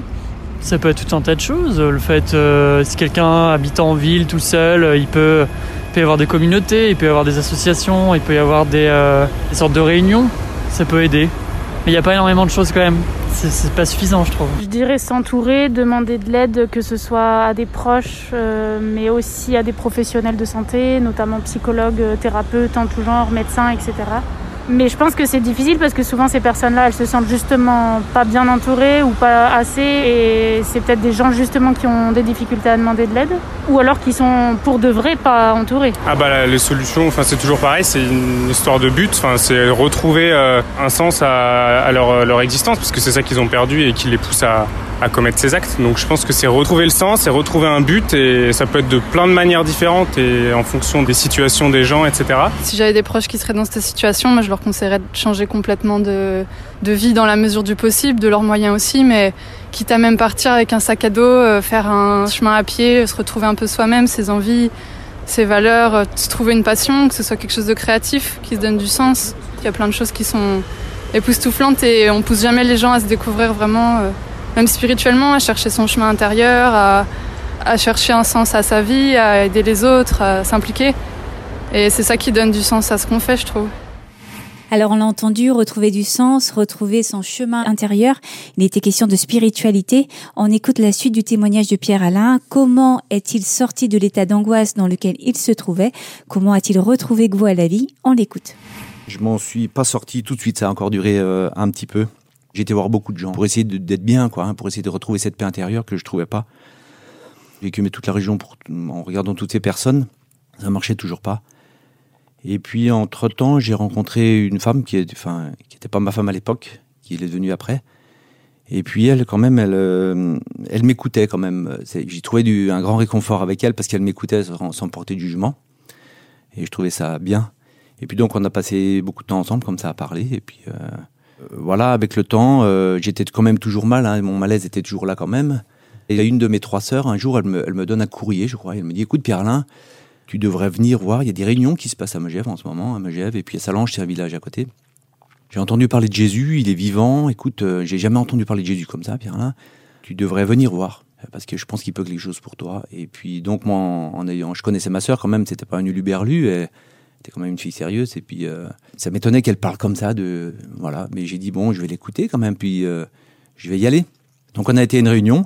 Ça peut être tout un tas de choses. Le fait, euh, si quelqu'un habite en ville tout seul, euh, il peut, peut y avoir des communautés, il peut y avoir des associations, il peut y avoir des, des sortes de réunions. Ça peut aider. Mais il n'y a pas énormément de choses quand même. C'est pas suffisant, je trouve. Je dirais s'entourer, demander de l'aide, que ce soit à des proches, mais aussi à des professionnels de santé, notamment psychologues, thérapeutes en tout genre, médecins, etc. Mais je pense que c'est difficile parce que souvent ces personnes-là, elles se sentent justement pas bien entourées ou pas assez. Et c'est peut-être des gens justement qui ont des difficultés à demander de l'aide. Ou alors qui sont pour de vrai pas entourés. Ah bah les solutions, enfin c'est toujours pareil, c'est une histoire de but. Enfin c'est retrouver euh, un sens à, leur, leur existence parce que c'est ça qu'ils ont perdu et qui les pousse à, à commettre ces actes. Donc je pense que c'est retrouver le sens, c'est retrouver un but et ça peut être de plein de manières différentes et en fonction des situations des gens, etc. Si j'avais des proches qui seraient dans cette situation, moi je leur conseillerais de changer complètement de, de vie dans la mesure du possible, de leurs moyens aussi, mais quitte à même partir avec un sac à dos, euh, faire un chemin à pied, se retrouver un peu soi-même, ses envies, ses valeurs, euh, se trouver une passion, que ce soit quelque chose de créatif, qui se donne du sens. Il y a plein de choses qui sont époustouflantes et on pousse jamais les gens à se découvrir vraiment euh, même spirituellement, à chercher son chemin intérieur, à, à, chercher un sens à sa vie, à aider les autres, à s'impliquer. Et c'est ça qui donne du sens à ce qu'on fait, je trouve. Alors on l'a entendu, retrouver du sens, retrouver son chemin intérieur. Il était question de spiritualité. On écoute la suite du témoignage de Pierre Alain. Comment est-il sorti de l'état d'angoisse dans lequel il se trouvait? Comment a-t-il retrouvé goût à la vie? On l'écoute. Je m'en suis pas sorti tout de suite, ça a encore duré euh, un petit peu. J'ai été voir beaucoup de gens pour essayer d'être bien, quoi, hein, pour essayer de retrouver cette paix intérieure que je trouvais pas. J'ai écumé toute la région pour, en regardant toutes ces personnes. Ça marchait toujours pas. Et puis, entre-temps, j'ai rencontré une femme qui n'était enfin, qui était pas ma femme à l'époque, qui est devenue après. Et puis, elle, quand même, elle, euh, elle m'écoutait quand même. J'ai trouvé du, un grand réconfort avec elle parce qu'elle m'écoutait sans, porter de jugement. Et je trouvais ça bien. Et puis, donc, on a passé beaucoup de temps ensemble, comme ça, à parler. Et puis, euh, voilà, avec le temps, euh, j'étais quand même toujours mal. hein, mon malaise était toujours là quand même. Et une de mes trois sœurs, un jour, elle me, elle me donne un courrier, je crois. Elle me dit Écoute, Pierre-Alain, tu devrais venir voir. Il y a des réunions qui se passent à Megève en ce moment, à Megève. Et puis à Salange, c'est un village à côté. J'ai entendu parler de Jésus, il est vivant. Écoute, euh, j'ai jamais entendu parler de Jésus comme ça, Pierre-Alain. Tu devrais venir voir. euh, Parce que je pense qu'il peut quelque chose pour toi. Et puis, donc, moi, en, ayant, je connaissais ma sœur quand même, c'était pas un uluberlu. Elle était quand même une fille sérieuse. Et puis, euh, ça m'étonnait qu'elle parle comme ça de, voilà. Mais j'ai dit, bon, je vais l'écouter quand même. Puis, euh, je vais y aller. Donc, on a été à une réunion.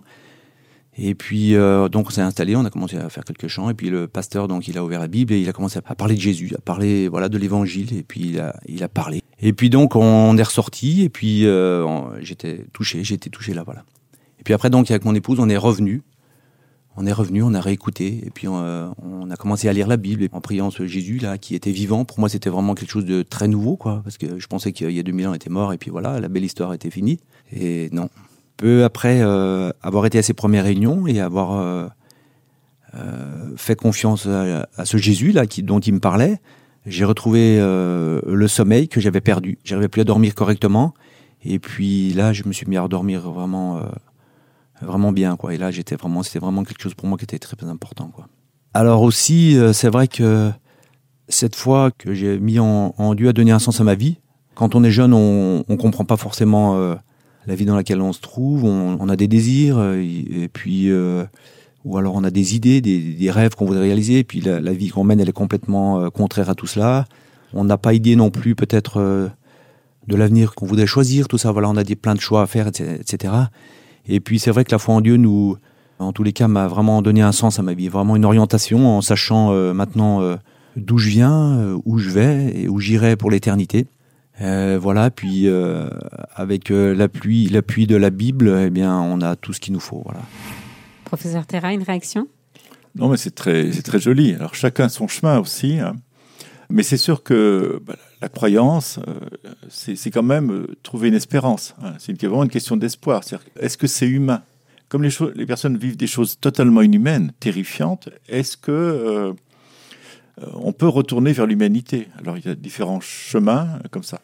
Et puis, euh, donc, on s'est installé, on a commencé à faire quelques chants. Et puis, le pasteur, donc, il a ouvert la Bible et il a commencé à parler de Jésus, à parler, voilà, de l'évangile. Et puis, il a, il a parlé. Et puis, donc, on est ressorti. Et puis, j'étais touché, été touché là, voilà. Et puis après, donc, avec mon épouse, on est revenu. On est revenu, on a réécouté. Et puis, euh, on a commencé à lire la Bible en priant ce Jésus, là, qui était vivant. Pour moi, c'était vraiment quelque chose de très nouveau, quoi. Parce que je pensais qu'il y a 2000 ans, il était mort. Et puis voilà, la belle histoire était finie. Et non, peu après euh, avoir été à ces premières réunions et avoir euh, euh, fait confiance à, ce Jésus là qui, dont il me parlait, j'ai retrouvé euh, le sommeil que j'avais perdu. J'arrivais plus à dormir correctement et puis là je me suis mis à dormir vraiment vraiment bien quoi. Et là j'étais vraiment c'était vraiment quelque chose pour moi qui était très, important quoi. Alors aussi euh, c'est vrai que cette fois que j'ai mis en, en Dieu à donner un sens à ma vie. Quand on est jeune, on on comprend pas forcément euh, la vie dans laquelle on se trouve, on, a des désirs, euh, et puis ou alors on a des idées, des, des rêves qu'on voudrait réaliser, et puis la, vie qu'on mène, elle est complètement contraire à tout cela. On n'a pas idée non plus peut-être de l'avenir qu'on voudrait choisir, tout ça. Voilà, on a des plein de choix à faire, etc. Et puis c'est vrai que la foi en Dieu nous, en tous les cas, m'a vraiment donné un sens à ma vie, vraiment une orientation en sachant euh, maintenant euh, d'où je viens, euh, où je vais et où j'irai pour l'éternité. Euh, voilà, puis euh, avec euh, l'appui, l'appui de la Bible, eh bien, on a tout ce qu'il nous faut. Voilà. Professeur Terra, une réaction? Non, mais c'est très, c'est très joli. Alors, chacun son chemin aussi. hein. Mais c'est sûr que bah, la croyance, euh, c'est quand même euh, trouver une espérance. hein. C'est vraiment une question d'espoir. Est-ce que c'est humain? Comme les, les personnes vivent des choses totalement inhumaines, terrifiantes, est-ce que euh, on peut retourner vers l'humanité? Alors, il y a différents chemins comme ça.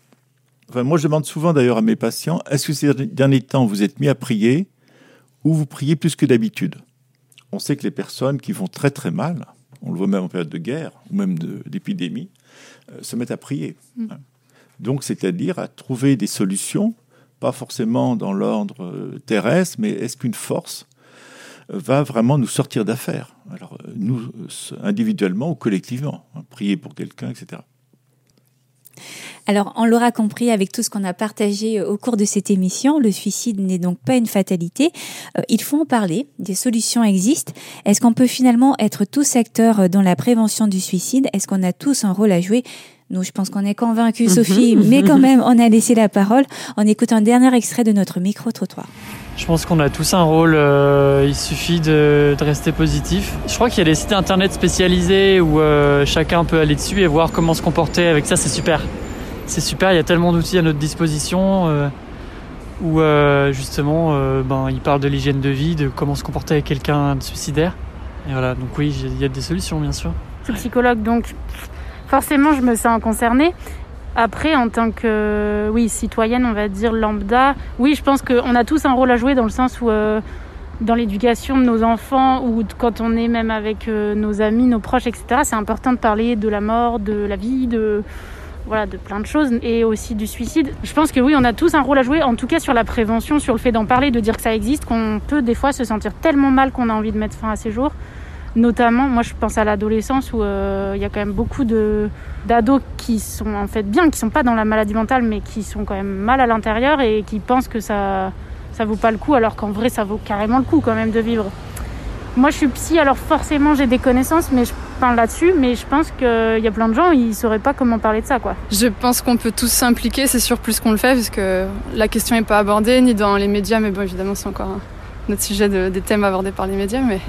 Enfin, moi, je demande souvent d'ailleurs à mes patients, est-ce que ces derniers temps, vous êtes mis à prier ou vous priez plus que d'habitude? On sait que les personnes qui vont très très mal, on le voit même en période de guerre ou même d'épidémie, euh, se mettent à prier. hein. Donc, c'est-à-dire à trouver des solutions, pas forcément dans l'ordre euh, terrestre, mais est-ce qu'une force euh, va vraiment nous sortir d'affaires? Alors, nous, individuellement ou collectivement, hein, prier pour quelqu'un, etc. Alors, on l'aura compris avec tout ce qu'on a partagé euh, au cours de cette émission, le suicide n'est donc pas une fatalité. Euh, il faut en parler, des solutions existent. Est-ce qu'on peut finalement être tous acteurs euh, dans la prévention du suicide? Est-ce qu'on a tous un rôle à jouer? Nous, je pense qu'on est convaincus, Sophie, mais quand même, on a laissé la parole en écoutant un dernier extrait de notre micro-trottoir. Je pense qu'on a tous un rôle, euh, il suffit de, rester positif. Je crois qu'il y a des sites internet spécialisés où euh, chacun peut aller dessus et voir comment se comporter avec ça, c'est super. C'est super, il y a tellement d'outils à notre disposition euh, où justement ben, ils parlent de l'hygiène de vie, de comment se comporter avec quelqu'un de suicidaire. Et voilà, donc oui, il y a des solutions bien sûr. Je suis psychologue, donc forcément, je me sens concernée. Après, en tant que oui, citoyenne, on va dire lambda, oui, je pense qu'on a tous un rôle à jouer dans le sens où, euh, dans l'éducation de nos enfants ou quand on est même avec euh, nos amis, nos proches, etc., c'est important de parler de la mort, de la vie, de, voilà, de plein de choses et aussi du suicide. Je pense que oui, on a tous un rôle à jouer, en tout cas sur la prévention, sur le fait d'en parler, de dire que ça existe, qu'on peut des fois se sentir tellement mal qu'on a envie de mettre fin à ses jours. Notamment, moi je pense à l'adolescence où euh, il y a quand même beaucoup de d'ados qui sont en fait bien, qui sont pas dans la maladie mentale, mais qui sont quand même mal à l'intérieur et qui pensent que ça ça vaut pas le coup, alors qu'en vrai ça vaut carrément le coup quand même de vivre. Moi je suis psy, alors forcément j'ai des connaissances, mais je parle là-dessus, mais je pense qu'il y a plein de gens ils sauraient pas comment parler de ça quoi. Je pense qu'on peut tous s'impliquer, c'est sûr, plus qu'on le fait, parce que la question n'est pas abordée, ni dans les médias, mais bon, évidemment, c'est encore un autre sujet de- des thèmes abordés par les médias. Mais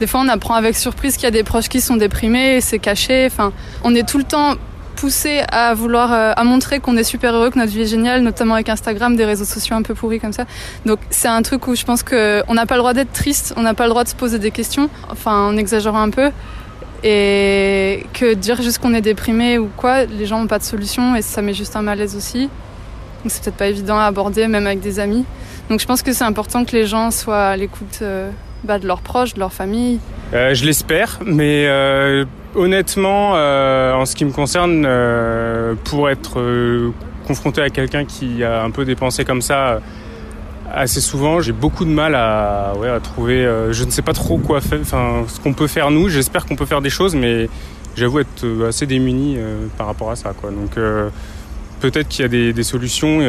Des fois, on apprend avec surprise qu'il y a des proches qui sont déprimés, c'est caché. Enfin, on est tout le temps poussé à vouloir, euh, à montrer qu'on est super heureux, que notre vie est géniale, notamment avec Instagram, des réseaux sociaux un peu pourris comme ça. Donc c'est un truc où je pense qu'on n'a pas le droit d'être triste, on n'a pas le droit de se poser des questions, enfin en exagérant un peu. Et que dire juste qu'on est déprimé ou quoi, les gens n'ont pas de solution et ça met juste un malaise aussi. Donc c'est peut-être pas évident à aborder, même avec des amis. Donc je pense que c'est important que les gens soient à l'écoute euh, bah, de leurs proches, de leur famille. Euh, je l'espère, mais euh, honnêtement, en ce qui me concerne, pour être confronté à quelqu'un qui a un peu des pensées comme ça assez souvent, j'ai beaucoup de mal à, trouver. je ne sais pas trop quoi faire, enfin ce qu'on peut faire nous. J'espère qu'on peut faire des choses, mais j'avoue être assez démuni par rapport à ça. Donc peut-être qu'il y a des, solutions,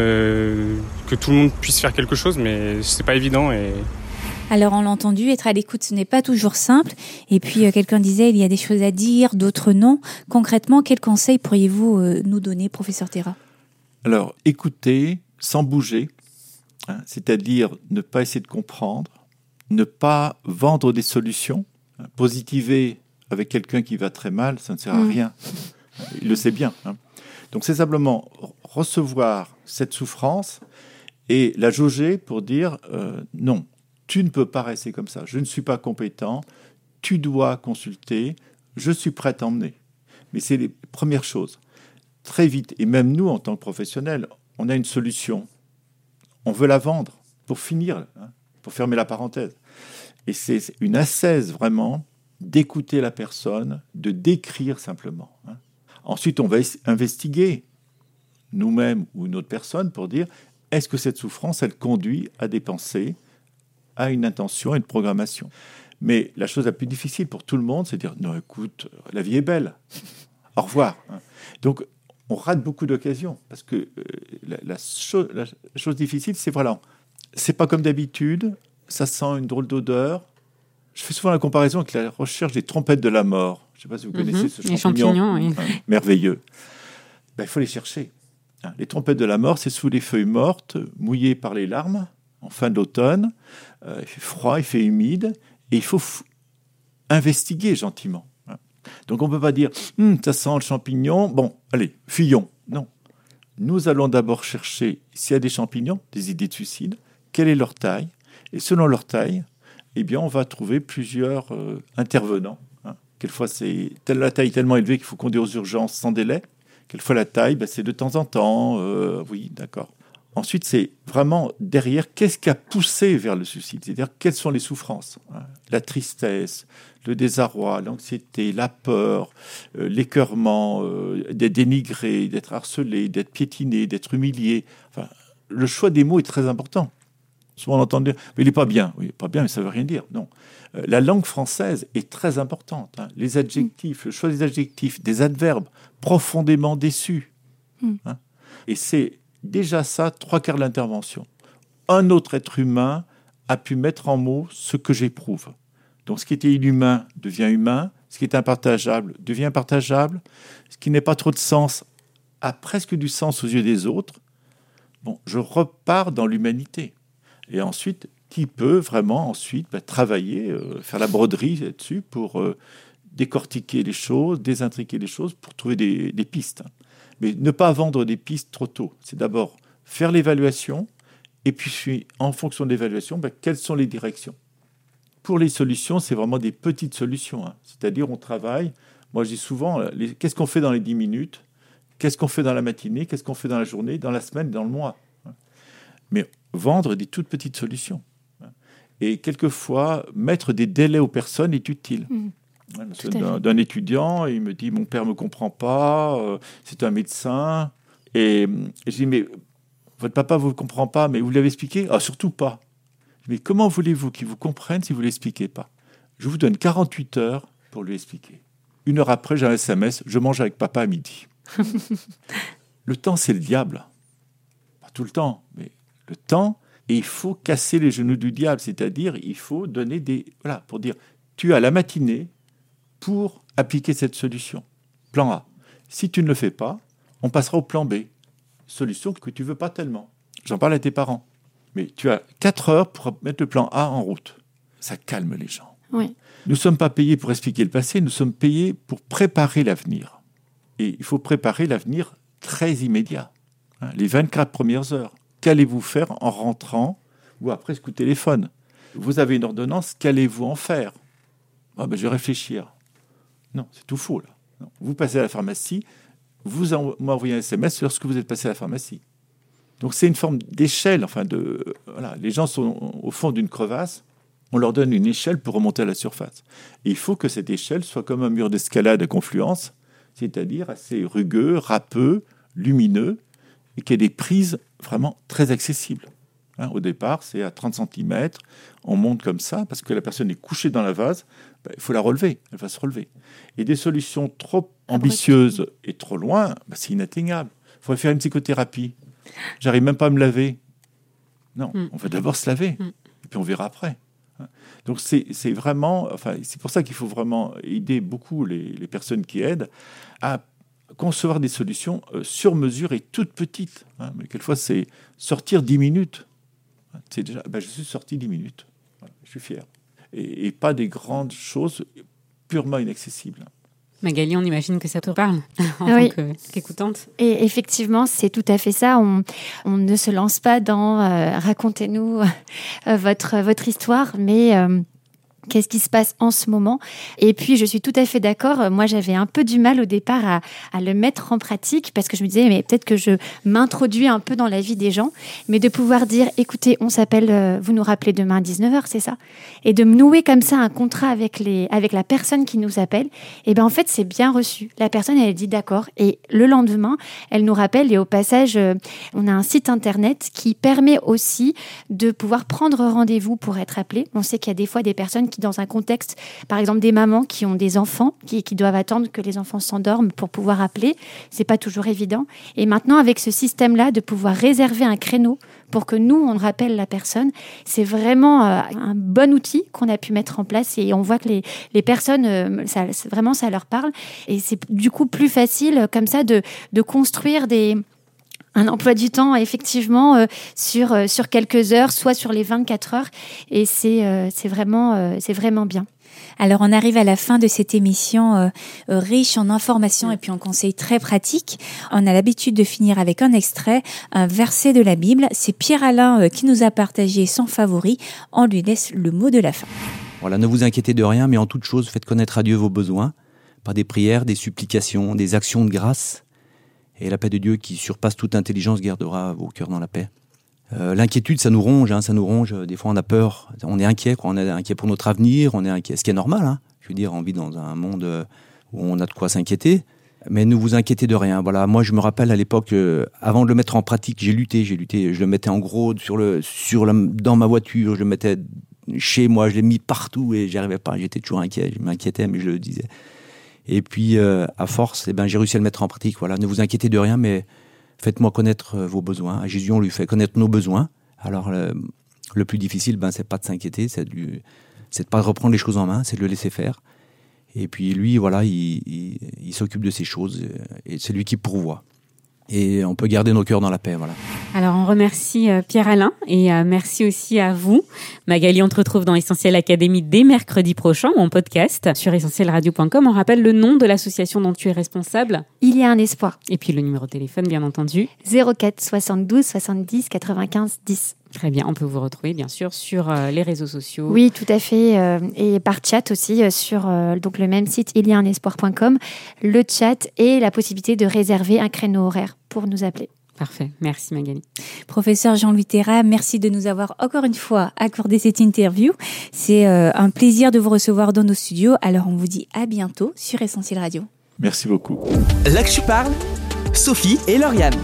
que tout le monde puisse faire quelque chose, mais c'est pas évident et Alors on l'a entendu, être à l'écoute, ce n'est pas toujours simple. Et puis euh, quelqu'un disait, il y a des choses à dire, d'autres non. Concrètement, quels conseils pourriez-vous euh, nous donner, professeur Terra? Alors, écouter sans bouger, hein, c'est-à-dire ne pas essayer de comprendre, ne pas vendre des solutions, hein, positiver avec quelqu'un qui va très mal, ça ne sert à Mm. rien. Il le sait bien. hein. Donc, c'est simplement recevoir cette souffrance et la jauger pour dire euh, non, tu ne peux pas rester comme ça, je ne suis pas compétent, tu dois consulter, je suis prêt à t'emmener. Mais c'est les premières choses. Très vite, et même nous en tant que professionnels, on a une solution. On veut la vendre pour finir, hein, pour fermer la parenthèse. Et c'est une assaise vraiment d'écouter la personne, de décrire simplement. hein. Ensuite, on va es- investiguer nous-mêmes ou une autre personne pour dire est-ce que cette souffrance, elle conduit à des pensées, à une intention, à une programmation? Mais la chose la plus difficile pour tout le monde, c'est de dire non, écoute, la vie est belle. Au revoir. Donc, on rate beaucoup d'occasions parce que euh, la, la cho- la chose difficile, c'est voilà, c'est pas comme d'habitude, ça sent une drôle d'odeur. Je fais souvent la comparaison avec la recherche des trompettes de la mort. Je ne sais pas si vous Mhm. connaissez ce champignon, oui. hein, merveilleux. Ben, il faut les chercher. Hein, Les trompettes de la mort, c'est sous les feuilles mortes, mouillées par les larmes, en fin d'automne. Euh, il fait froid, il fait humide, et il faut investiguer gentiment. hein. Donc on ne peut pas dire Hum, ça sent le champignon, bon, allez, fuyons. Non. Nous allons d'abord chercher s'il y a des champignons, des idées de suicide, quelle est leur taille, et selon leur taille, eh bien, on va trouver plusieurs euh, intervenants. hein. Quelquefois, c'est la taille tellement élevée qu'il faut conduire aux urgences sans délai. Quelquefois, la taille, ben, c'est de temps en temps. euh, oui, d'accord. Ensuite, c'est vraiment derrière, qu'est-ce qui a poussé vers le suicide? C'est-à-dire, quelles sont les souffrances hein? La tristesse, le désarroi, l'anxiété, la peur, euh, l'écœurement, euh, d'être dénigré, d'être harcelé, d'être piétiné, d'être humilié. Enfin, le choix des mots est très important. Souvent, on entend dire, mais il n'est pas bien. Oui, pas bien, mais ça ne veut rien dire. Non. Euh, la langue française est très importante. hein. Les adjectifs, le choix des adjectifs, des adverbes, profondément déçus. Mm. hein. Et c'est déjà ça, trois quarts de l'intervention. Un autre être humain a pu mettre en mots ce que j'éprouve. Donc ce qui était inhumain devient humain, ce qui est impartageable devient partageable, ce qui n'est pas trop de sens a presque du sens aux yeux des autres. Bon, je repars dans l'humanité. Et ensuite, qui peut vraiment ensuite bah, travailler, euh, faire la broderie là-dessus pour euh, décortiquer les choses, désintriquer les choses, pour trouver des, pistes. Mais ne pas vendre des pistes trop tôt. C'est d'abord faire l'évaluation, et puis en fonction de l'évaluation, bah, quelles sont les directions. Pour les solutions, c'est vraiment des petites solutions. hein. C'est-à-dire, on travaille. Moi, je dis souvent, euh, les- qu'est-ce qu'on fait dans les 10 minutes? Qu'est-ce qu'on fait dans la matinée? Qu'est-ce qu'on fait dans la journée, dans la semaine, dans le mois hein. Mais vendre des toutes petites solutions. Et quelquefois, mettre des délais aux personnes est utile. À D'un étudiant, il me dit Mon père ne me comprend pas, euh, c'est un médecin. Et, et je dis Mais votre papa ne vous comprend pas, mais vous l'avez expliqué? Ah, surtout pas. Mais comment voulez-vous qu'il vous comprenne si vous ne l'expliquez pas? Je vous donne 48 heures pour lui expliquer. Une heure après, j'ai un SMS Je mange avec papa à midi. le temps, c'est le diable. Pas tout le temps, mais le temps. Et il faut casser les genoux du diable, c'est-à-dire il faut donner des. Voilà, pour dire tu as la matinée pour appliquer cette solution. Plan A. Si tu ne le fais pas, on passera au plan B. Solution que tu veux pas tellement. J'en parle à tes parents. Mais tu as 4 heures pour mettre le plan A en route. Ça calme les gens. Oui. Nous ne sommes pas payés pour expliquer le passé, nous sommes payés pour préparer l'avenir. Et il faut préparer l'avenir très immédiat. Hein, les 24 premières heures. Qu'allez-vous faire en rentrant ou après ce coup de téléphone? Vous avez une ordonnance, qu'allez-vous en faire? Ah ben, Je vais réfléchir. Non, c'est tout faux là. Vous passez à la pharmacie, vous m'envoyez un SMS lorsque vous êtes passé à la pharmacie. Donc c'est une forme d'échelle. Enfin de, voilà, les gens sont au fond d'une crevasse. On leur donne une échelle pour remonter à la surface. Et il faut que cette échelle soit comme un mur d'escalade à confluence, c'est-à-dire assez rugueux, râpeux, lumineux, et qui ait des prises vraiment très accessibles. Hein, au départ, c'est à 30 cm, on monte comme ça, parce que la personne est couchée dans la vase, ben, il faut la relever, elle va se relever. Et des solutions trop ambitieuses et trop loin, ben, c'est inatteignable. Il faudrait faire une psychothérapie. J'arrive même pas à me laver. Non, mm. on va d'abord se laver, mm. et puis on verra après. Hein. Donc c'est vraiment, enfin, c'est pour ça qu'il faut vraiment aider beaucoup les, les personnes qui aident à concevoir des solutions euh, sur mesure et toutes petites. Hein, mais quelquefois, c'est sortir 10 minutes. C'est déjà, ben, je suis sorti 10 minutes. je suis fier. Et, pas des grandes choses purement inaccessibles. Magali, on imagine que ça te parle en tant qu'écoutante. et effectivement, c'est tout à fait ça. On, on, ne se lance pas dans euh, racontez-nous euh, votre, votre histoire, mais qu'est-ce qui se passe en ce moment. Et puis, je suis tout à fait d'accord. Moi, j'avais un peu du mal au départ à, le mettre en pratique parce que je me disais, mais peut-être que je m'introduis un peu dans la vie des gens. Mais de pouvoir dire, écoutez, on s'appelle, euh, vous nous rappelez demain à 19h, c'est ça Et de nouer comme ça un contrat avec, les, avec la personne qui nous appelle, et bien en fait, c'est bien reçu. La personne, elle dit d'accord. Et le lendemain, elle nous rappelle. Et au passage, euh, on a un site internet qui permet aussi de pouvoir prendre rendez-vous pour être appelé. On sait qu'il y a des fois des personnes qui dans un contexte, par exemple, des mamans qui ont des enfants, qui, doivent attendre que les enfants s'endorment pour pouvoir appeler. C'est pas toujours évident. Et maintenant, avec ce système-là, de pouvoir réserver un créneau pour que nous, on rappelle la personne, c'est vraiment euh, un bon outil qu'on a pu mettre en place et on voit que les, les personnes, euh, ça, vraiment, ça leur parle. Et c'est du coup plus facile, comme ça, de, de construire des un emploi du temps effectivement euh, sur euh, sur quelques heures, soit sur les 24 heures, et c'est euh, c'est vraiment c'est vraiment bien. Alors on arrive à la fin de cette émission riche en informations et puis en conseils très pratiques. On a l'habitude de finir avec un extrait, un verset de la Bible. C'est Pierre Alain qui nous a partagé son favori. On lui laisse le mot de la fin. Voilà, ne vous inquiétez de rien, mais en toute chose, faites connaître à Dieu vos besoins par des prières, des supplications, des actions de grâce et la paix de Dieu qui surpasse toute intelligence gardera vos cœurs dans la paix. Euh, l'inquiétude, ça nous ronge, hein, ça nous ronge. Des fois, on a peur, on est inquiet, on est inquiet pour notre avenir, on est inquiet, ce qui est normal. Hein. Je veux dire, on vit dans un monde euh, où on a de quoi s'inquiéter. Mais ne vous inquiétez de rien. Voilà, moi je me rappelle à l'époque, euh, avant de le mettre en pratique, j'ai lutté, j'ai lutté. Je le mettais en gros sur le, sur dans ma voiture, je le mettais chez moi, je l'ai mis partout et j'y arrivais pas. J'étais toujours inquiet, je m'inquiétais, mais je le disais. Et puis, euh, à force, eh ben, j'ai réussi à le mettre en pratique. Voilà, ne vous inquiétez de rien, mais faites-moi connaître euh, vos besoins. À Jésus, on lui fait connaître nos besoins. Alors, le, plus difficile, ben, c'est pas de s'inquiéter, c'est de, c'est de pas reprendre les choses en main, c'est de le laisser faire. Et puis lui, voilà, il, il s'occupe de ces choses euh, et c'est lui qui pourvoit et on peut garder nos cœurs dans la paix. Voilà. Alors on remercie euh, Pierre-Alain et euh, merci aussi à vous. Magali, on te retrouve dans Essentiel Académie dès mercredi prochain en podcast sur essentielradio.com. On rappelle le nom de l'association dont tu es responsable. Il y a un espoir. Et puis le numéro de téléphone, bien entendu. 04 72 70 95 10. Très bien, on peut vous retrouver bien sûr sur euh, les réseaux sociaux. Oui, tout à fait, euh, et par chat aussi euh, sur donc le même site il y a un espoir.com, le chat et la possibilité de réserver un créneau horaire pour nous appeler. Parfait, merci Magali. Professeur Jean-Louis Terra, merci de nous avoir encore une fois accordé cette interview. C'est un plaisir de vous recevoir dans nos studios. Alors on vous dit à bientôt sur Essentiel Radio. Merci beaucoup. Là que je parle, Sophie et Lauriane.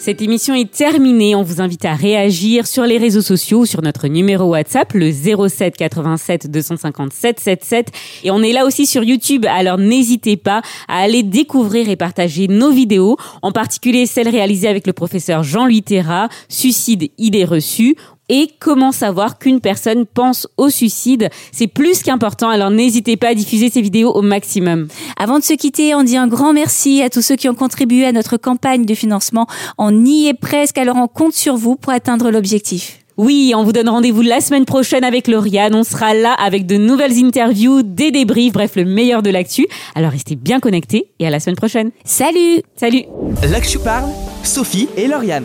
Cette émission est terminée. On vous invite à réagir sur les réseaux sociaux, sur notre numéro WhatsApp, le 07 87 257 77. Et on est là aussi sur YouTube. Alors n'hésitez pas à aller découvrir et partager nos vidéos, en particulier celles réalisées avec le professeur Jean-Louis Terra, Suicide, idées reçues et comment savoir qu'une personne pense au suicide? C'est plus qu'important, alors n'hésitez pas à diffuser ces vidéos au maximum. Avant de se quitter, on dit un grand merci à tous ceux qui ont contribué à notre campagne de financement. On y est presque, alors on compte sur vous pour atteindre l'objectif. Oui, on vous donne rendez-vous la semaine prochaine avec Lauriane. On sera là avec de nouvelles interviews, des débriefs, bref, le meilleur de l'actu. Alors restez bien connectés et à la semaine prochaine. Salut Salut L'Actu parle, Sophie et Lauriane.